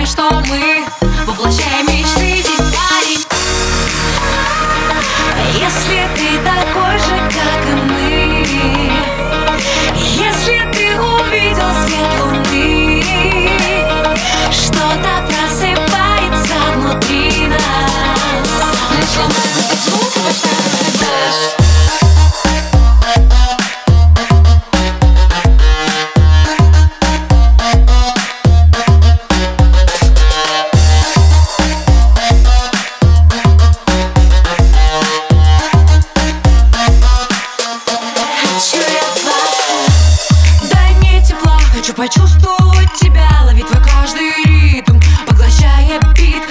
знаешь, что мы тебя Ловит твой каждый ритм, поглощая бит.